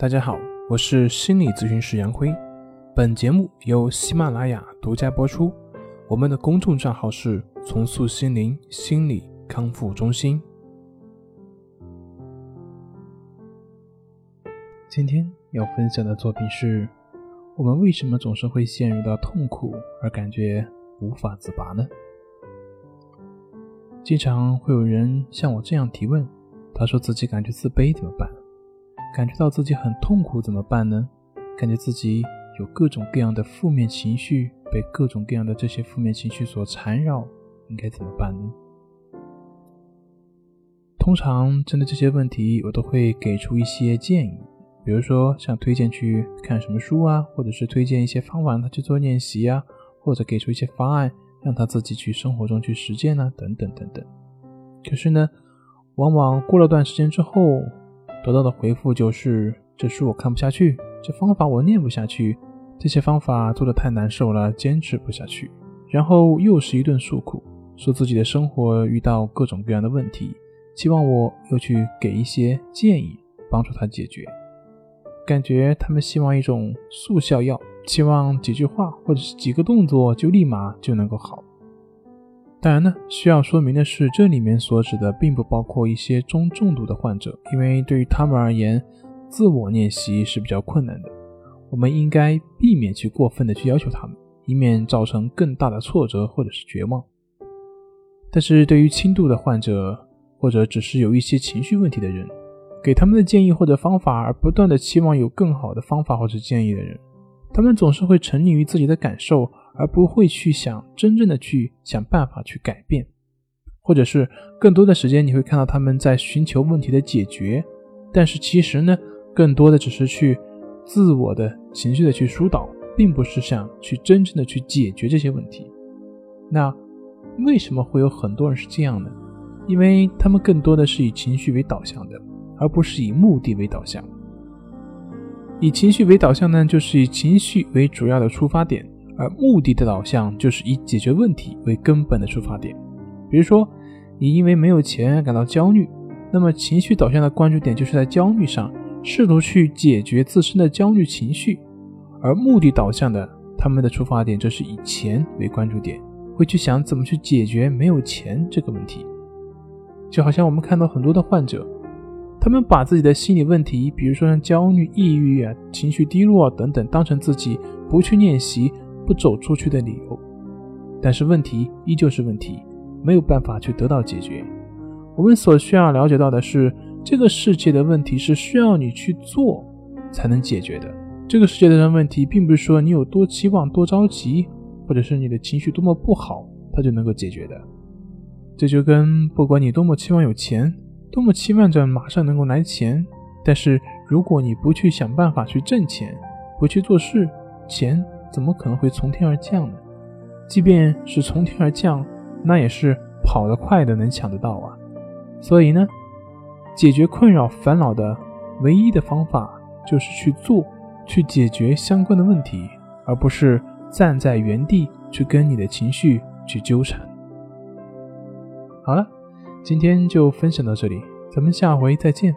大家好，我是心理咨询师杨辉。本节目由喜马拉雅独家播出。我们的公众账号是“重塑心灵心理康复中心”。今天要分享的作品是：我们为什么总是会陷入到痛苦而感觉无法自拔呢？经常会有人像我这样提问，他说自己感觉自卑怎么办？感觉到自己很痛苦怎么办呢？感觉自己有各种各样的负面情绪，被各种各样的这些负面情绪所缠绕，应该怎么办呢？通常针对这些问题，我都会给出一些建议，比如说像推荐去看什么书啊，或者是推荐一些方法让他去做练习啊，或者给出一些方案让他自己去生活中去实践啊，等等等等。可是呢，往往过了段时间之后。得到的回复就是：这书我看不下去，这方法我念不下去，这些方法做的太难受了，坚持不下去。然后又是一顿诉苦，说自己的生活遇到各种各样的问题，希望我又去给一些建议，帮助他解决。感觉他们希望一种速效药，期望几句话或者是几个动作就立马就能够好。当然呢，需要说明的是，这里面所指的并不包括一些中重度的患者，因为对于他们而言，自我练习是比较困难的。我们应该避免去过分的去要求他们，以免造成更大的挫折或者是绝望。但是对于轻度的患者，或者只是有一些情绪问题的人，给他们的建议或者方法，而不断的期望有更好的方法或者建议的人，他们总是会沉溺于自己的感受。而不会去想真正的去想办法去改变，或者是更多的时间你会看到他们在寻求问题的解决，但是其实呢，更多的只是去自我的情绪的去疏导，并不是想去真正的去解决这些问题。那为什么会有很多人是这样呢？因为他们更多的是以情绪为导向的，而不是以目的为导向。以情绪为导向呢，就是以情绪为主要的出发点。而目的的导向就是以解决问题为根本的出发点。比如说，你因为没有钱而感到焦虑，那么情绪导向的关注点就是在焦虑上，试图去解决自身的焦虑情绪；而目的导向的，他们的出发点就是以钱为关注点，会去想怎么去解决没有钱这个问题。就好像我们看到很多的患者，他们把自己的心理问题，比如说像焦虑、抑郁啊、情绪低落等等，当成自己不去练习。不走出去的理由，但是问题依旧是问题，没有办法去得到解决。我们所需要了解到的是，这个世界的问题是需要你去做才能解决的。这个世界的问题，并不是说你有多期望、多着急，或者是你的情绪多么不好，它就能够解决的。这就跟不管你多么期望有钱，多么期望着马上能够来钱，但是如果你不去想办法去挣钱，不去做事，钱。怎么可能会从天而降呢？即便是从天而降，那也是跑得快的能抢得到啊。所以呢，解决困扰烦恼的唯一的方法就是去做，去解决相关的问题，而不是站在原地去跟你的情绪去纠缠。好了，今天就分享到这里，咱们下回再见。